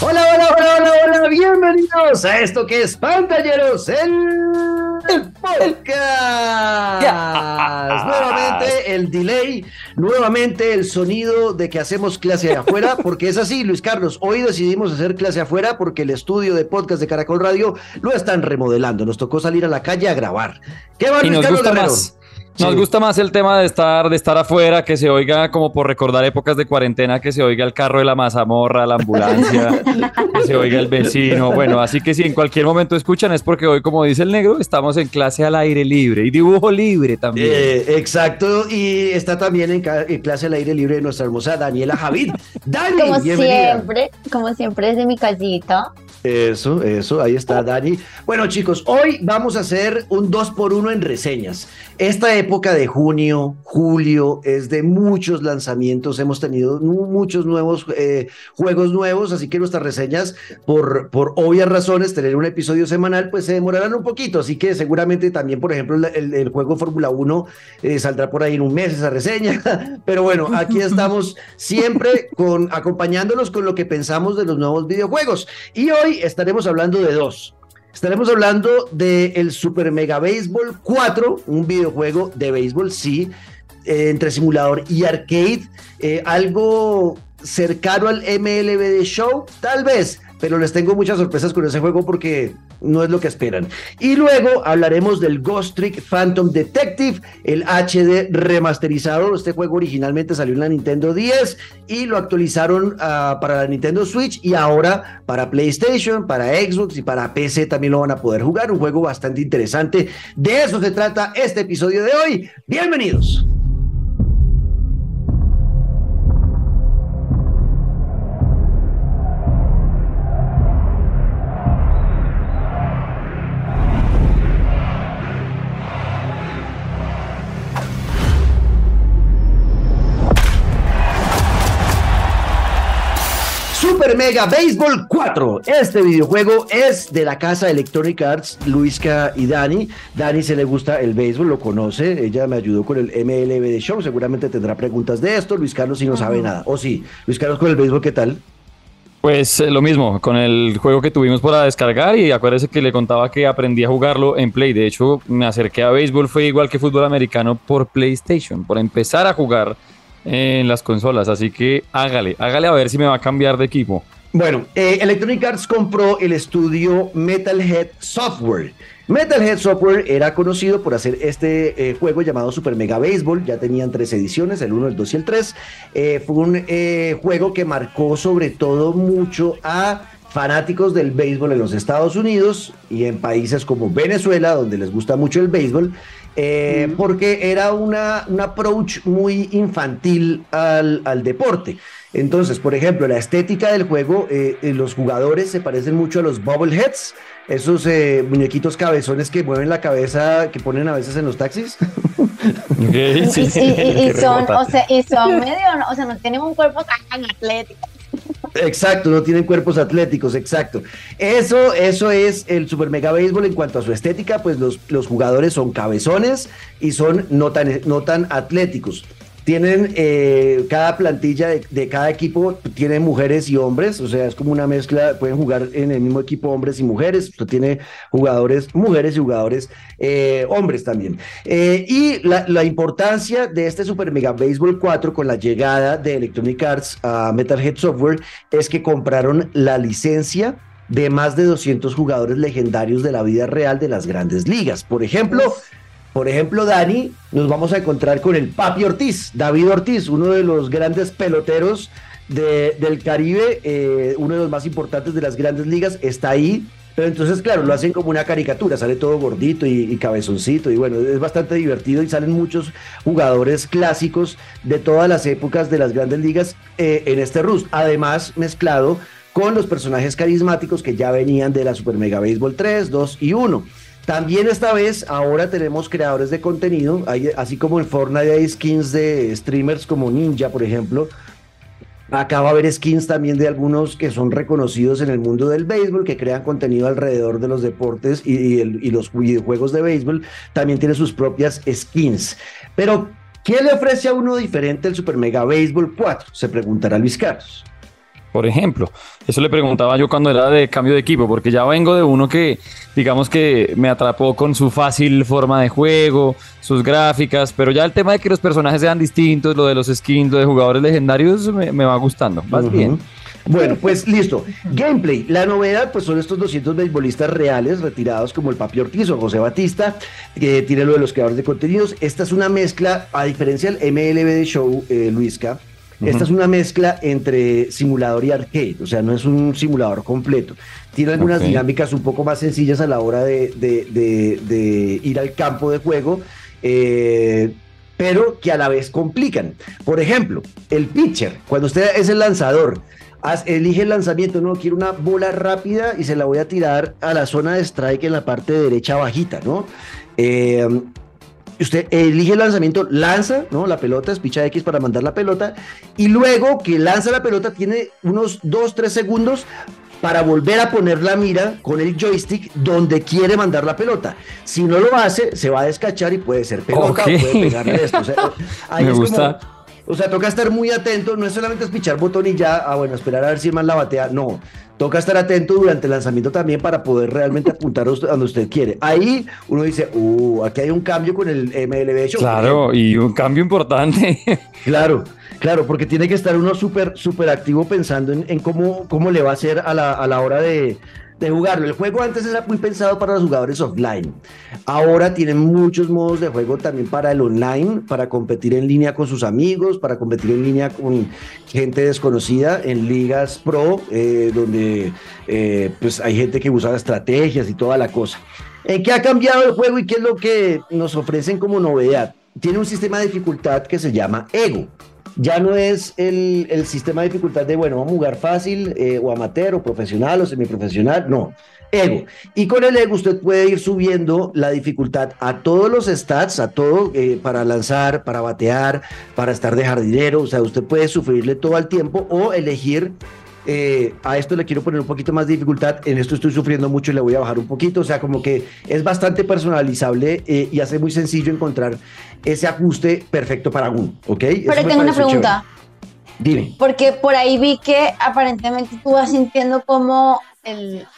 Hola, hola, hola, hola, hola, bienvenidos a esto que es Pantalleros, el, podcast. Nuevamente el delay, nuevamente el sonido de que hacemos clase afuera, porque es así, Luis Carlos, hoy decidimos hacer clase afuera porque el estudio de podcast de Caracol Radio lo están remodelando, nos tocó salir a la calle a grabar. ¿Qué va, Luis Carlos Guerrero? Nos gusta más el tema de estar, de estar afuera, que se oiga como por recordar épocas de cuarentena, que se oiga el carro de la mazamorra, la ambulancia, que se oiga el vecino. Bueno, así que si en cualquier momento escuchan es porque hoy, como dice el negro, estamos en clase al aire libre y dibujo libre también. Eh, exacto, y está también en, clase al aire libre nuestra hermosa Daniela Javid. Dani, como siempre, como siempre desde mi casita. Eso, eso, ahí está Dani. Bueno chicos, hoy vamos a hacer un 2 por 1 en reseñas. Esta época de junio, julio, es de muchos lanzamientos. Hemos tenido muchos nuevos eh, juegos nuevos, así que nuestras reseñas, por, por obvias razones, tener un episodio semanal, pues se demorarán un poquito. Así que seguramente también, por ejemplo, el, juego Fórmula 1 eh, saldrá por ahí en un mes esa reseña. Pero bueno, aquí estamos siempre con, acompañándolos con lo que pensamos de los nuevos videojuegos. Y hoy estaremos hablando de dos. Estaremos hablando del el Super Mega Baseball 4, un videojuego de béisbol, sí, eh, entre simulador y arcade. Eh, algo cercano al MLB de Show, tal vez, pero les tengo muchas sorpresas con ese juego porque no es lo que esperan. Y luego hablaremos del Ghost Trick Phantom Detective, el HD remasterizado. Este juego originalmente salió en la Nintendo 10 y lo actualizaron ah, para la Nintendo Switch y ahora para PlayStation, para Xbox y para PC también lo van a poder jugar. Un juego bastante interesante. De eso se trata este episodio de hoy. Bienvenidos. Super Mega Baseball 4. Este videojuego es de la casa Electronic Arts, Luisca y Dani. Dani se le gusta el béisbol, lo conoce. Ella me ayudó con el MLB de Show. Seguramente tendrá preguntas de esto. Luis Carlos si no sabe nada. O sí. Luis Carlos con el béisbol, ¿qué tal? Pues eh, lo mismo, con el juego que tuvimos para descargar y acuérdese que le contaba que aprendí a jugarlo en Play. De hecho, me acerqué a béisbol, fue igual que fútbol americano por PlayStation, por empezar a jugar en las consolas. Así que hágale, hágale a ver si me va a cambiar de equipo. Bueno, eh, Electronic Arts compró el estudio Metalhead Software. Metalhead Software era conocido por hacer este eh, juego llamado Super Mega Baseball, ya tenían tres ediciones, el 1, el 2 y el 3. Eh, fue un juego que marcó sobre todo mucho a fanáticos del béisbol en los Estados Unidos y en países como Venezuela, donde les gusta mucho el béisbol, eh, porque era una, un approach muy infantil al, al, deporte. Entonces, por ejemplo, la estética del juego, eh, eh, los jugadores se parecen mucho a los bobbleheads, esos muñequitos cabezones que mueven la cabeza, que ponen a veces en los taxis. y, son, o sea, y son medio, o sea, no tienen un cuerpo tan atlético. Exacto, no tienen cuerpos atléticos, exacto. Eso, eso es el Super Mega Béisbol en cuanto a su estética, pues los, los jugadores son cabezones y son no tan, no tan atléticos. Tienen eh, cada plantilla de, cada equipo, tiene mujeres y hombres, o sea, es como una mezcla, pueden jugar en el mismo equipo hombres y mujeres, tiene jugadores, mujeres y jugadores eh, hombres también. Eh, y la, importancia de este Super Mega Baseball 4 con la llegada de Electronic Arts a Metalhead Software es que compraron la licencia de más de 200 jugadores legendarios de la vida real de las grandes ligas. Por ejemplo, por ejemplo, Dani, nos vamos a encontrar con el Papi Ortiz, David Ortiz, uno de los grandes peloteros del Caribe, eh, uno de los más importantes de las grandes ligas, está ahí. Pero entonces, claro, lo hacen como una caricatura, sale todo gordito y, cabezoncito, y bueno, es bastante divertido y salen muchos jugadores clásicos de todas las épocas de las grandes ligas eh, en este Rus. Además, mezclado con los personajes carismáticos que ya venían de la Super Mega Baseball 3, 2 y 1. También esta vez, ahora tenemos creadores de contenido, así como en Fortnite hay skins de streamers como Ninja, por ejemplo. Acá va a haber skins también de algunos que son reconocidos en el mundo del béisbol, que crean contenido alrededor de los deportes y, los videojuegos de béisbol. También tiene sus propias skins. Pero ¿Qué le ofrece a uno diferente el Super Mega Baseball 4? Se preguntará Luis Carlos por ejemplo. Eso le preguntaba yo cuando era de cambio de equipo, porque ya vengo de uno que, digamos que me atrapó con su fácil forma de juego, sus gráficas, pero ya el tema de que los personajes sean distintos, lo de los skins, lo de jugadores legendarios, me, va gustando. Más bien. Bueno, pues listo. Gameplay. La novedad, pues son estos 200 beisbolistas reales retirados como el Papi Ortiz o José Batista, que tiene lo de los creadores de contenidos. Esta es una mezcla, a diferencia del MLB de Show, eh, Luisca, esta es una mezcla entre simulador y arcade, o sea, no es un simulador completo. Tiene algunas dinámicas un poco más sencillas a la hora de, ir al campo de juego, eh, pero que a la vez complican. Por ejemplo, el pitcher, cuando usted es el lanzador, elige el lanzamiento, no, quiero una bola rápida y se la voy a tirar a la zona de strike en la parte derecha bajita, ¿no? Eh, usted elige el lanzamiento, lanza ¿no? la pelota, es picha X para mandar la pelota, y luego que lanza la pelota tiene unos 2, 3 segundos para volver a poner la mira con el joystick donde quiere mandar la pelota. Si no lo hace, se va a descachar y puede ser pelota o puede pegarle esto. O sea, Me gusta. o sea, toca estar muy atento, no es solamente es pichar botón y ya, ah, bueno, esperar a ver si el man la batea, no toca estar atento durante el lanzamiento también para poder realmente apuntar a donde usted quiere. Ahí uno dice, uh, aquí hay un cambio con el MLB Show. Claro, y un cambio importante. Claro, claro, porque tiene que estar uno súper, súper activo pensando en, cómo, cómo le va a hacer a la, a la hora de, de jugarlo. El juego antes era muy pensado para los jugadores offline. Ahora tienen muchos modos de juego también para el online, para competir en línea con sus amigos, para competir en línea con gente desconocida en ligas pro, eh, donde eh, pues hay gente que usa estrategias y toda la cosa. ¿En qué ha cambiado el juego y qué es lo que nos ofrecen como novedad? Tiene un sistema de dificultad que se llama Ego ya no es el, sistema de dificultad de, bueno, vamos a jugar fácil eh, o amateur o profesional o semiprofesional, no, ego. Y con el ego usted puede ir subiendo la dificultad a todos los stats, a todo, eh, para lanzar, para batear, para estar de jardinero, o sea, usted puede sufrirle todo al tiempo o elegir eh, a esto le quiero poner un poquito más de dificultad, en esto estoy sufriendo mucho y le voy a bajar un poquito, o sea, como que es bastante personalizable y hace muy sencillo encontrar ese ajuste perfecto para uno, ¿ok? Pero tengo una pregunta. Dime. Porque por ahí vi que aparentemente tú vas sintiendo como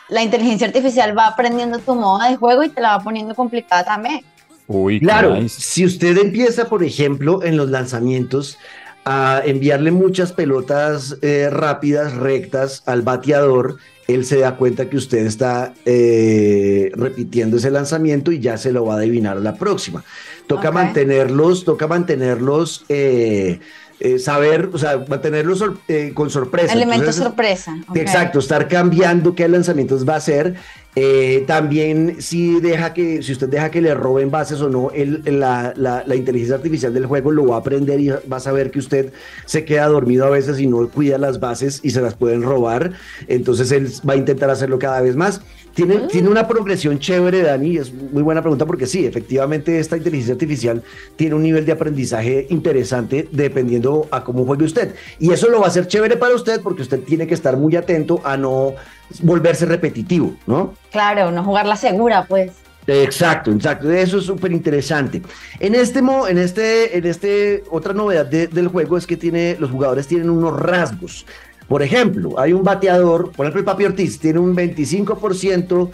la inteligencia artificial va aprendiendo tu modo de juego y te la va poniendo complicada también. Uy, claro, si usted empieza, por ejemplo, en los lanzamientos a enviarle muchas pelotas eh, rápidas, rectas al bateador, él se da cuenta que usted está eh, repitiendo ese lanzamiento y ya se lo va a adivinar a la próxima. Toca mantenerlos, toca mantenerlos, eh, eh, saber, o sea, mantenerlos con sorpresa. Elemento sorpresa. Exacto, estar cambiando qué lanzamientos va a hacer eh, también si deja que, si usted deja que le roben bases o no, el, la, la, inteligencia artificial del juego lo va a aprender y va a saber que usted se queda dormido a veces y no cuida las bases y se las pueden robar. Entonces él va a intentar hacerlo cada vez más. Tiene, mm. tiene una progresión chévere, Dani, es muy buena pregunta porque sí, efectivamente esta inteligencia artificial tiene un nivel de aprendizaje interesante dependiendo a cómo juegue usted. Y eso lo va a hacer chévere para usted porque usted tiene que estar muy atento a no volverse repetitivo, ¿no? Claro, no jugar la segura, pues. Exacto, exacto. Eso es súper interesante. En este, en este, en este, otra novedad del juego es que tiene, los jugadores tienen unos rasgos. Por ejemplo, hay un bateador, por ejemplo, el Papi Ortiz tiene un 25%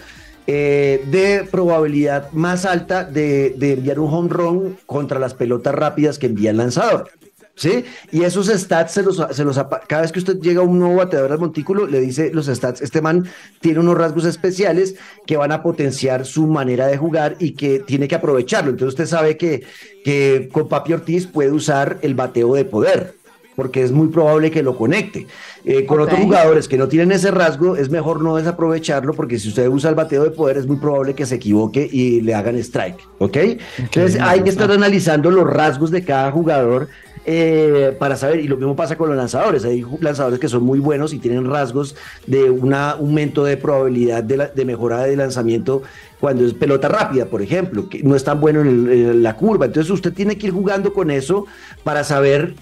eh, de probabilidad más alta de, de enviar un home run contra las pelotas rápidas que envía el lanzador. ¿Sí? Y esos stats se los, se los, cada vez que usted llega a un nuevo bateador al montículo, le dice los stats, este man tiene unos rasgos especiales que van a potenciar su manera de jugar y que tiene que aprovecharlo. Entonces usted sabe que, que con Papi Ortiz puede usar el bateo de poder porque es muy probable que lo conecte. Eh, con otros jugadores que no tienen ese rasgo, es mejor no desaprovecharlo, porque si usted usa el bateo de poder, es muy probable que se equivoque y le hagan strike, ¿ok? Entonces hay que estar analizando los rasgos de cada jugador eh, para saber, y lo mismo pasa con los lanzadores, hay lanzadores que son muy buenos y tienen rasgos de un aumento de probabilidad de, mejora de lanzamiento cuando es pelota rápida, por ejemplo, que no es tan bueno en, la curva. Entonces usted tiene que ir jugando con eso para saber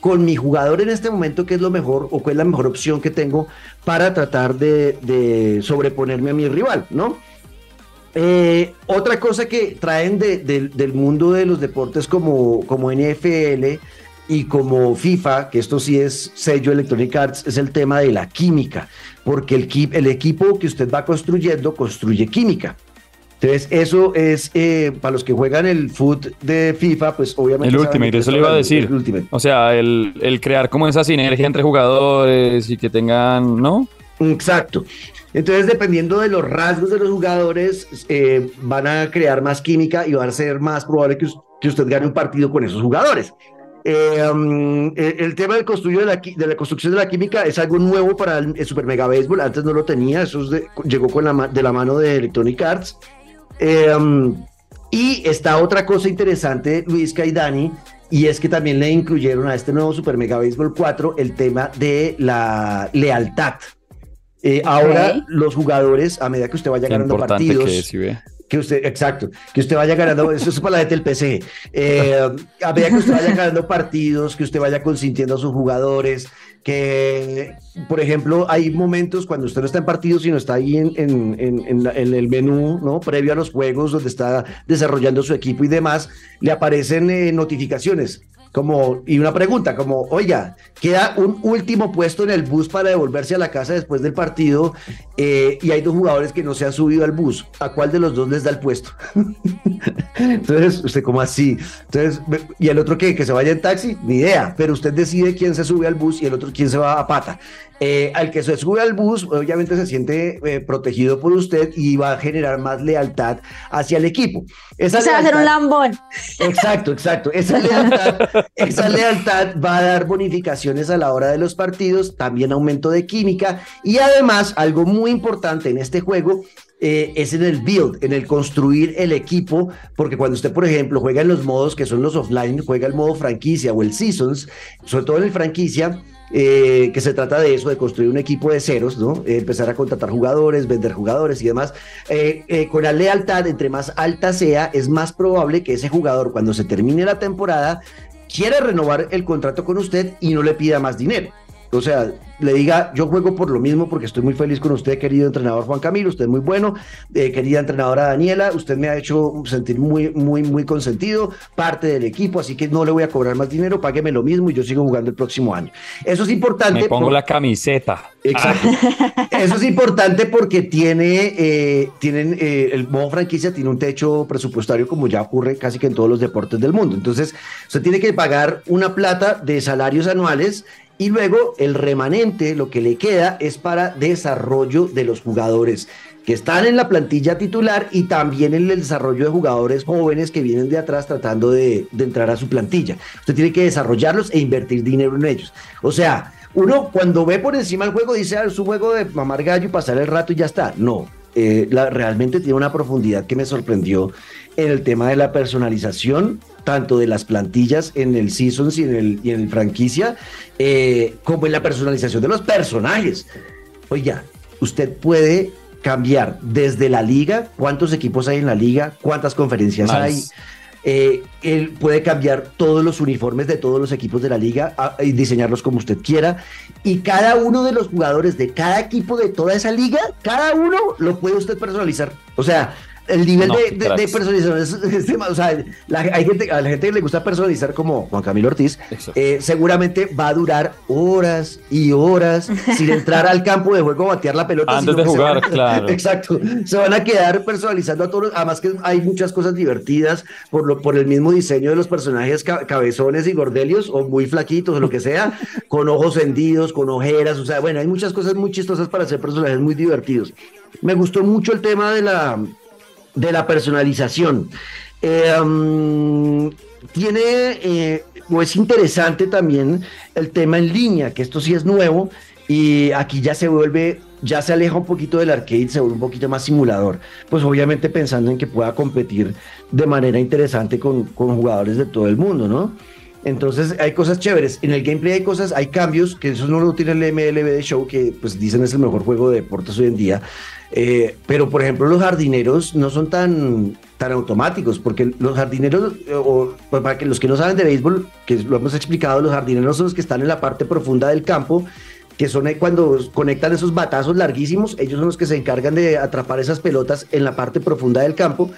con mi jugador en este momento qué es lo mejor o cuál es la mejor opción que tengo para tratar de, de sobreponerme a mi rival, ¿no? Eh, otra cosa que traen del mundo de los deportes como, como NFL y como FIFA, que esto sí es sello Electronic Arts, es el tema de la química, porque el, el equipo que usted va construyendo construye química. Entonces, eso es eh, para los que juegan el foot de FIFA, pues obviamente. El Ultimate, eso le iba a decir. O sea, el, el, crear como esa sinergia entre jugadores y que tengan, ¿no? Exacto. Entonces, dependiendo de los rasgos de los jugadores, eh, van a crear más química y va a ser más probable que, que usted gane un partido con esos jugadores. Eh, um, el, tema del de, la, de la construcción de la química es algo nuevo para el, Super Mega Baseball. Antes no lo tenía, eso llegó con la, de la mano de Electronic Arts. Em, y está otra cosa interesante, Luis Caidani, y es que también le incluyeron a este nuevo Super Mega Baseball 4 el tema de la lealtad. Eh, ahora los jugadores, a medida que usted vaya ganando partidos, que, usted, exacto, que usted vaya ganando, eso es para la gente del PC, eh, a medida que usted vaya ganando partidos, que usted vaya consintiendo a sus jugadores, que, por ejemplo, hay momentos cuando usted no está en partido, sino está ahí en, en, el menú, ¿no? Previo a los juegos, donde está desarrollando su equipo y demás, le aparecen eh, notificaciones como, y una pregunta, como, oiga, queda un último puesto en el bus para devolverse a la casa después del partido eh, y hay dos jugadores que no se han subido al bus. ¿A cuál de los dos les da el puesto? Entonces, usted como así. Entonces, y el otro que, que se vaya en taxi, ni idea, pero usted decide quién se sube al bus y el otro quién se va a pata. Eh, al que se sube al bus, obviamente se siente eh, protegido por usted y va a generar más lealtad hacia el equipo. Esa se va a hacer un lambón. Exacto, exacto. Esa lealtad, esa lealtad va a dar bonificaciones a la hora de los partidos, también aumento de química y además algo muy importante en este juego eh, es en el build, en el construir el equipo, porque cuando usted, por ejemplo, juega en los modos que son los offline, juega el modo franquicia o el seasons, sobre todo en el franquicia, eh, que se trata de eso, de construir un equipo de ceros, ¿no? Eh, empezar a contratar jugadores, vender jugadores y demás. Eh, con la lealtad, entre más alta sea, es más probable que ese jugador, cuando se termine la temporada, quiera renovar el contrato con usted y no le pida más dinero. O sea, le diga, yo juego por lo mismo porque estoy muy feliz con usted, querido entrenador Juan Camilo, usted es muy bueno, eh, querida entrenadora Daniela, usted me ha hecho sentir muy, muy, muy consentido, parte del equipo, así que no le voy a cobrar más dinero, págueme lo mismo y yo sigo jugando el próximo año. Eso es importante. Me pongo la camiseta. Exacto. Eso es importante porque tiene, eh, tienen, eh, el modo franquicia tiene un techo presupuestario como ya ocurre casi que en todos los deportes del mundo. Entonces, usted tiene que pagar una plata de salarios anuales y luego el remanente, lo que le queda, es para desarrollo de los jugadores que están en la plantilla titular y también en el desarrollo de jugadores jóvenes que vienen de atrás tratando de, entrar a su plantilla. Usted tiene que desarrollarlos e invertir dinero en ellos. O sea, uno cuando ve por encima el juego dice, ah, es un juego de mamar gallo y pasar el rato y ya está. No, eh, realmente tiene una profundidad que me sorprendió en el tema de la personalización, tanto de las plantillas en el Seasons y en el, y en el franquicia, eh, como en la personalización de los personajes. Oiga, usted puede cambiar desde la liga, cuántos equipos hay en la liga, cuántas conferencias hay. Eh, él puede cambiar todos los uniformes de todos los equipos de la liga y diseñarlos como usted quiera. Y cada uno de los jugadores de cada equipo de toda esa liga, cada uno lo puede usted personalizar. O sea, el nivel de, de, personalización es, o sea, hay gente, a la gente que le gusta personalizar como Juan Camilo Ortiz, eh, seguramente va a durar horas y horas sin entrar al campo de juego a batear la pelota. Antes de jugar, claro. Exacto. Se van a quedar personalizando a todos. Además que hay muchas cosas divertidas por, lo, por el mismo diseño de los personajes cabezones y gordelios o muy flaquitos o lo que sea, con ojos hendidos, con ojeras. O sea, bueno, hay muchas cosas muy chistosas para hacer personajes muy divertidos. Me gustó mucho el tema de la de la personalización. Eh, tiene, eh, o es interesante también el tema en línea, que esto sí es nuevo y aquí ya se vuelve, ya se aleja un poquito del arcade, se vuelve un poquito más simulador, pues obviamente pensando en que pueda competir de manera interesante con, con jugadores de todo el mundo, ¿no? Entonces hay cosas chéveres. En el gameplay hay cosas, hay cambios, que eso no lo tiene el MLB Show, que pues dicen es el mejor juego de deportes hoy en día. Eh, pero, por ejemplo, los jardineros no son tan, tan automáticos, porque los jardineros, eh, o pues, para que los que no saben de béisbol, que lo hemos explicado, los jardineros son los que están en la parte profunda del campo que son cuando conectan esos batazos larguísimos, ellos son los que se encargan de atrapar esas pelotas en la parte profunda del campo.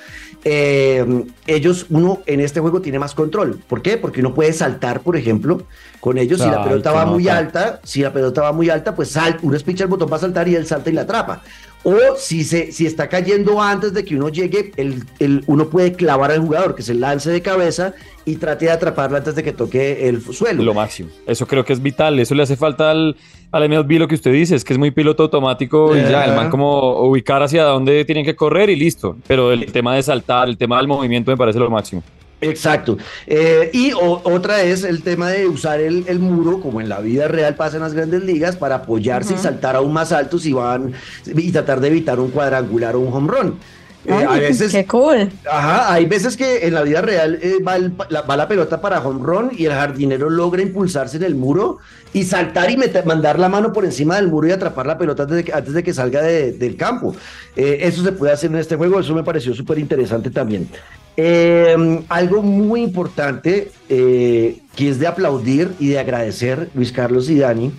Eh, ellos, uno en este juego tiene más control. ¿Por qué? Porque uno puede saltar, por ejemplo, con ellos. Si la pelota va muy alta, si la pelota va muy alta, pues sal, uno espicha el botón para saltar y él salta y la atrapa. O si, se, si está cayendo antes de que uno llegue, el, el, uno puede clavar al jugador, que se lance de cabeza y trate de atraparla antes de que toque el suelo. Lo máximo. Eso creo que es vital. Eso le hace falta al, al MLB lo que usted dice, es que es muy piloto automático y ya, el man como ubicar hacia dónde tienen que correr y listo. Pero el tema de saltar, el tema del movimiento me parece lo máximo. Exacto. Eh, y otra es el tema de usar el, el, muro, como en la vida real pasa en las grandes ligas, para apoyarse y saltar aún más alto si van y tratar de evitar un cuadrangular o un home run. Eh, a veces, qué cool. Ajá, hay veces que en la vida real eh, va, la, va, la, pelota para home run y el jardinero logra impulsarse en el muro y saltar y mandar la mano por encima del muro y atrapar la pelota antes de que, antes de que salga de, del campo. eso se puede hacer en este juego, eso me pareció súper interesante también. Eh, algo muy importante eh, que es de aplaudir y de agradecer, Luis Carlos y Dani,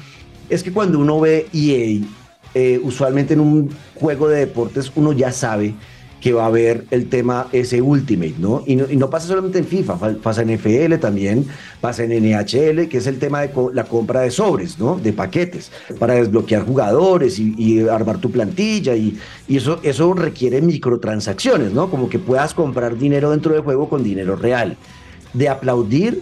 es que cuando uno ve EA, eh, usualmente en un juego de deportes, uno ya sabe que va a haber el tema ese Ultimate, ¿no? Y, no, pasa solamente en FIFA, pasa en FL también, pasa en NHL, que es el tema de la compra de sobres, ¿no? De paquetes, para desbloquear jugadores y, armar tu plantilla, y, y, eso, eso requiere microtransacciones, ¿no? Como que puedas comprar dinero dentro del juego con dinero real. De aplaudir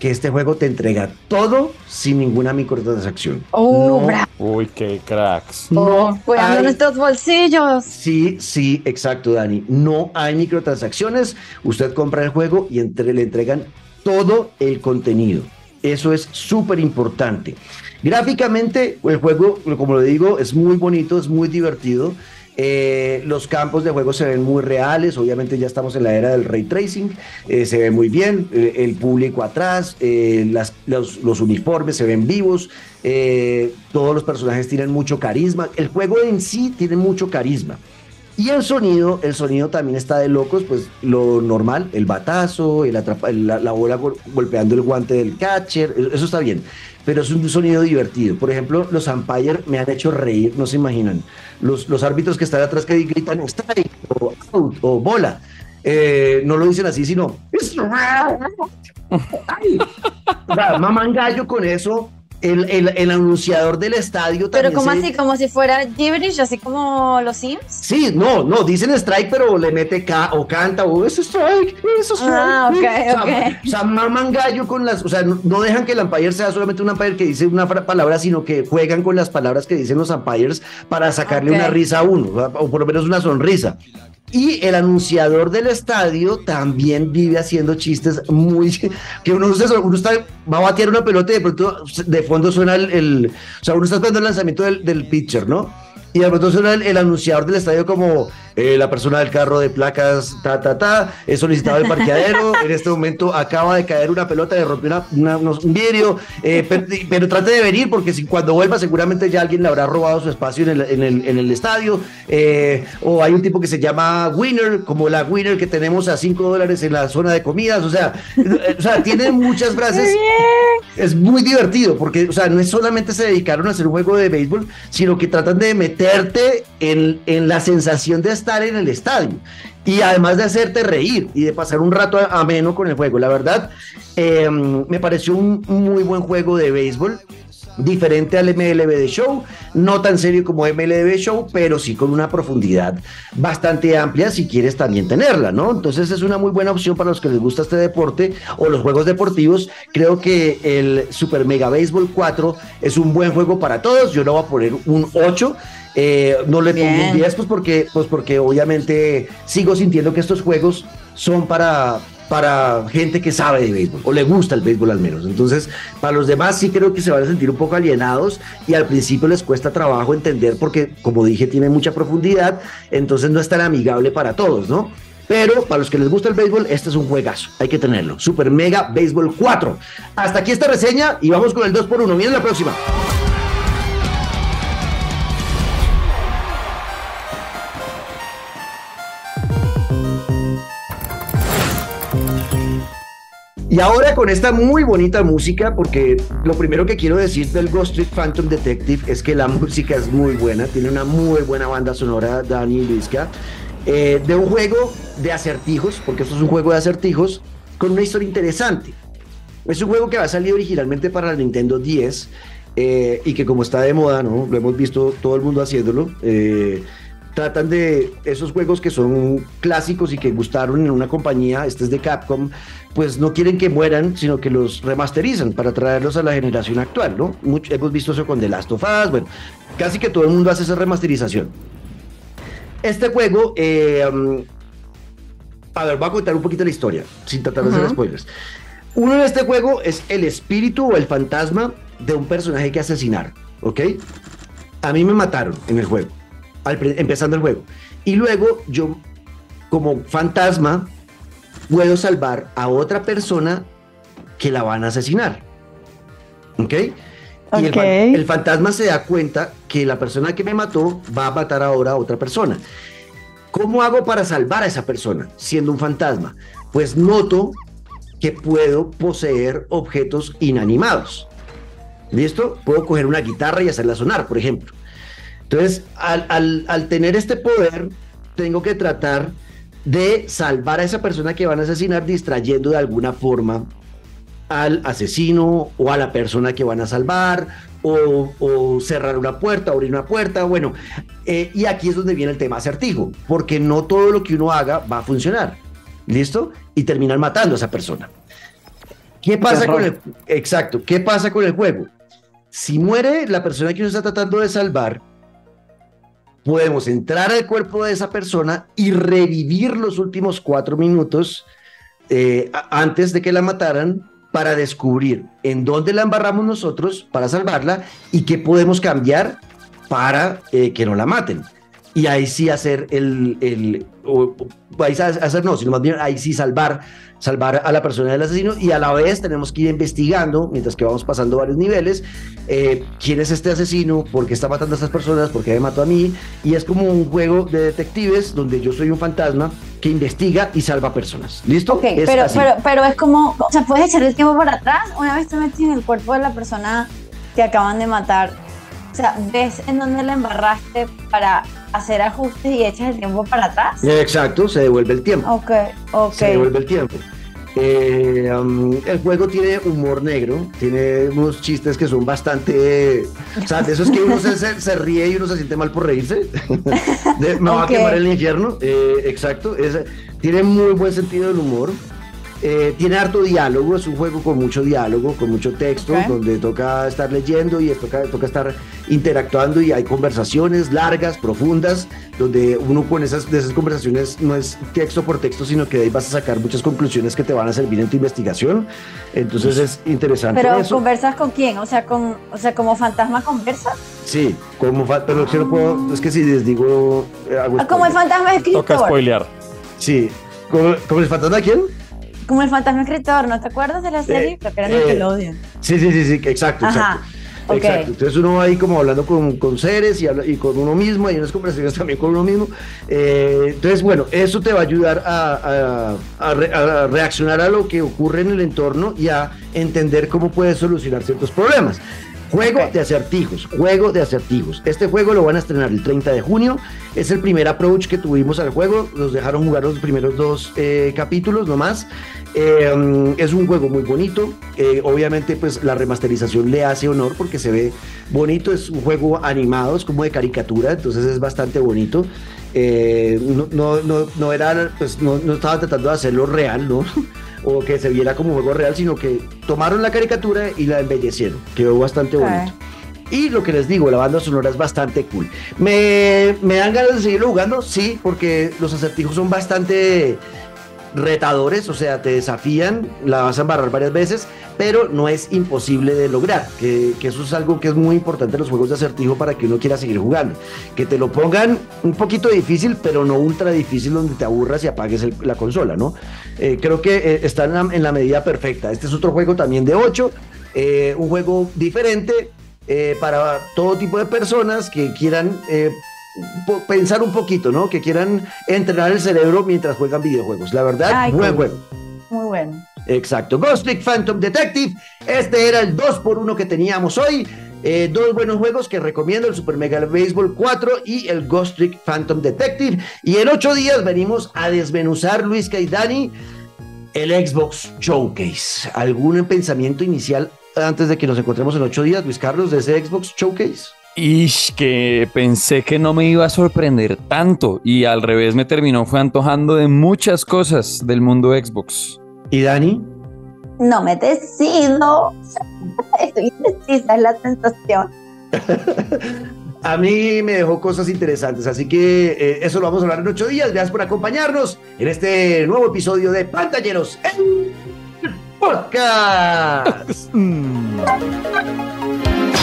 que este juego te entrega todo sin ninguna microtransacción. Oh, Uy, qué cracks. Oh, cuidando nuestros bolsillos. Sí, sí, exacto, Dani. No hay microtransacciones. Usted compra el juego y entre, le entregan todo el contenido. Eso es súper importante. Gráficamente, el juego, como lo digo, es muy bonito, es muy divertido. Eh, los campos de juego se ven muy reales, obviamente ya estamos en la era del ray tracing, eh, se ve muy bien, eh, el público atrás, los, uniformes se ven vivos, todos los personajes tienen mucho carisma, el juego en sí tiene mucho carisma. Y el sonido, el sonido también está de locos, pues lo normal, el batazo, el la, bola golpeando el guante del catcher, eso está bien pero es un sonido divertido. Por ejemplo, los umpires me han hecho reír, no se imaginan. Los, los árbitros que están atrás que gritan strike o out o bola. Eh, no lo dicen así, sino. Ay. O sea, gallo con eso el, el, el, anunciador del estadio también. Pero como así, como si fuera gibberish, así como los Sims. Sí, no, no, dicen strike, pero le mete K o canta, o es strike, es strike. Ah, ok, o sea, ok. O sea, maman gallo con las, o sea, no, dejan que el umpire sea solamente un umpire que dice una palabra, sino que juegan con las palabras que dicen los umpires para sacarle una risa a uno, o por lo menos una sonrisa. Y el anunciador del estadio también vive haciendo chistes muy. que uno, uno está, va a batear una pelota y de pronto de fondo suena el. o sea, uno está esperando el lanzamiento del, del pitcher, ¿no? Y de pronto suena el, anunciador del estadio como eh, la persona del carro de placas, ta, ta, ta, he solicitado el parqueadero, en este momento acaba de caer una pelota, le rompió una, un vidrio, eh, pero, trate de venir porque si, cuando vuelva seguramente ya alguien le habrá robado su espacio en el, en el, en el estadio, eh, o hay un tipo que se llama Winner, como la Winner que tenemos a 5 dólares en la zona de comidas, o sea, o sea tiene muchas frases, es muy divertido porque, o sea, no es solamente se dedicaron a hacer un juego de béisbol, sino que tratan de meter meterte en, en, la sensación de estar en el estadio y además de hacerte reír y de pasar un rato ameno con el juego. La verdad, em, me pareció un muy buen juego de béisbol diferente al MLB de Show, no tan serio como MLB Show, pero sí con una profundidad bastante amplia si quieres también tenerla, ¿no? Entonces es una muy buena opción para los que les gusta este deporte o los juegos deportivos. Creo que el Super Mega Baseball 4 es un buen juego para todos. Yo le voy a poner un 8. Eh, no le pongo un 10 pues porque, pues porque obviamente sigo sintiendo que estos juegos son para, para gente que sabe de béisbol o le gusta el béisbol al menos. Entonces, para los demás sí creo que se van a sentir un poco alienados y al principio les cuesta trabajo entender porque, como dije, tiene mucha profundidad, entonces no es tan amigable para todos, ¿no? Pero para los que les gusta el béisbol, este es un juegazo. Hay que tenerlo. Super Mega Béisbol 4. Hasta aquí esta reseña y vamos con el 2 por 1 Miren la próxima. Y ahora con esta muy bonita música, porque lo primero que quiero decir del Ghost Street Phantom Detective es que la música es muy buena, tiene una muy buena banda sonora, Dani Luisca, eh, de un juego de acertijos, porque esto es un juego de acertijos, con una historia interesante. Es un juego que va a salir originalmente para la Nintendo 10 eh, y que como está de moda, ¿no? Lo hemos visto todo el mundo haciéndolo. Eh, tratan de esos juegos que son clásicos y que gustaron en una compañía, este es de Capcom, pues no quieren que mueran, sino que los remasterizan para traerlos a la generación actual, ¿no? hemos visto eso con The Last of Us, bueno, casi que todo el mundo hace esa remasterización. Este juego, eh, um, a ver, voy a contar un poquito la historia, sin tratar de hacer spoilers. Uno en este juego es el espíritu o el fantasma de un personaje que asesinar, ¿ok? A mí me mataron en el juego empezando el juego. Y luego yo, como fantasma, puedo salvar a otra persona que la van a asesinar. ¿Ok? Y el, fantasma se da cuenta que la persona que me mató va a matar ahora a otra persona. ¿Cómo hago para salvar a esa persona siendo un fantasma? Pues noto que puedo poseer objetos inanimados. ¿Listo? Puedo coger una guitarra y hacerla sonar, por ejemplo. Entonces, al, tener este poder, tengo que tratar de salvar a esa persona que van a asesinar distrayendo de alguna forma al asesino o a la persona que van a salvar o, cerrar una puerta, abrir una puerta, bueno, eh, y aquí es donde viene el tema acertijo, porque no todo lo que uno haga va a funcionar, ¿listo? Y terminan matando a esa persona. ¿Qué pasa con el exacto? ¿Qué pasa con el juego? Si muere la persona que uno está tratando de salvar, podemos entrar al cuerpo de esa persona y revivir los últimos cuatro minutos eh, antes de que la mataran para descubrir en dónde la embarramos nosotros para salvarla y qué podemos cambiar para eh, que no la maten. Y ahí sí hacer el, el ahí hacer no, sino más bien ahí sí salvar salvar a la persona del asesino y a la vez tenemos que ir investigando, mientras que vamos pasando varios niveles, eh, quién es este asesino, por qué está matando a estas personas, por qué me mató a mí, y es como un juego de detectives donde yo soy un fantasma que investiga y salva personas. ¿Listo? Ok, pero, pero, pero es como, o sea, puedes echar el tiempo para atrás, una vez te metes en el cuerpo de la persona que acaban de matar, o sea, ves en dónde la embarraste para hacer ajustes y echas el tiempo para atrás. Exacto, se devuelve el tiempo. Ok, ok. Se devuelve el tiempo. Eh, um, el juego tiene humor negro, tiene unos chistes que son bastante. O sea, de esos que uno se, ríe y uno se siente mal por reírse. me va a quemar el infierno. Eh, exacto. tiene muy buen sentido del humor. Eh, tiene harto diálogo, es un juego con mucho diálogo, con mucho texto, donde toca estar leyendo y toca, toca estar interactuando y hay conversaciones largas, profundas, donde uno con esas, de esas conversaciones no es texto por texto, sino que de ahí vas a sacar muchas conclusiones que te van a servir en tu investigación. Entonces es interesante. Pero conversas con quién, o sea, con, o sea, como fantasma conversa. Sí, como pero si no puedo, es que si les digo. Eh, ah, como el fantasma escritor. Toca spoilear. Sí, como, como el fantasma quién? Como el fantasma escritor, ¿no te acuerdas de la serie? Creo que era Nickelodeon. Sí, sí, sí, sí, exacto, exacto. Exacto. Entonces uno va ahí como hablando con, con seres y, y, con uno mismo, y unas conversaciones también con uno mismo. Eh, entonces, bueno, eso te va a ayudar a, a, a, reaccionar a lo que ocurre en el entorno y a entender cómo puedes solucionar ciertos problemas. Juego de acertijos, juego de acertijos. Este juego lo van a estrenar el 30 de junio. Es el primer approach que tuvimos al juego. Nos dejaron jugar los primeros dos eh, capítulos nomás. Eh, es un juego muy bonito. Eh, obviamente, pues la remasterización le hace honor porque se ve bonito. Es un juego animado, es como de caricatura, entonces es bastante bonito. no, no, no, no, era, pues no, no estaba tratando de hacerlo real, ¿no? o que se viera como juego real, sino que tomaron la caricatura y la embellecieron. Quedó bastante bonito. Y lo que les digo, la banda sonora es bastante cool. ¿Me, ¿Me dan ganas de seguirlo jugando? Sí, porque los acertijos son bastante retadores, o sea, te desafían, la vas a embarrar varias veces, pero no es imposible de lograr, que, eso es algo que es muy importante en los juegos de acertijo para que uno quiera seguir jugando, que te lo pongan un poquito difícil, pero no ultra difícil donde te aburras y apagues la consola, ¿no? Eh, creo que eh, está en la, medida perfecta. Este es otro juego también de 8, eh, un juego diferente, para todo tipo de personas que quieran pensar un poquito, ¿no? Que quieran entrenar el cerebro mientras juegan videojuegos. La verdad, buen juego. Muy bueno. Exacto. Ghost Trick Phantom Detective. Este era el 2 por 1 que teníamos hoy. Eh, dos buenos juegos que recomiendo, el Super Mega Baseball 4 y el Ghost Trick Phantom Detective. Y en ocho días venimos a desmenuzar, Luis Caidani, el Xbox Showcase. ¿Algún pensamiento inicial antes de que nos encontremos en ocho días, Luis Carlos, de ese Xbox Showcase? Y que pensé que no me iba a sorprender tanto y al revés me terminó fue antojando de muchas cosas del mundo Xbox. ¿Y Dani? No me decido. Estoy indecisa, es la sensación. a mí me dejó cosas interesantes, así que eh, eso lo vamos a hablar en ocho días. Gracias por acompañarnos en este nuevo episodio de Pantalleros en Podcast.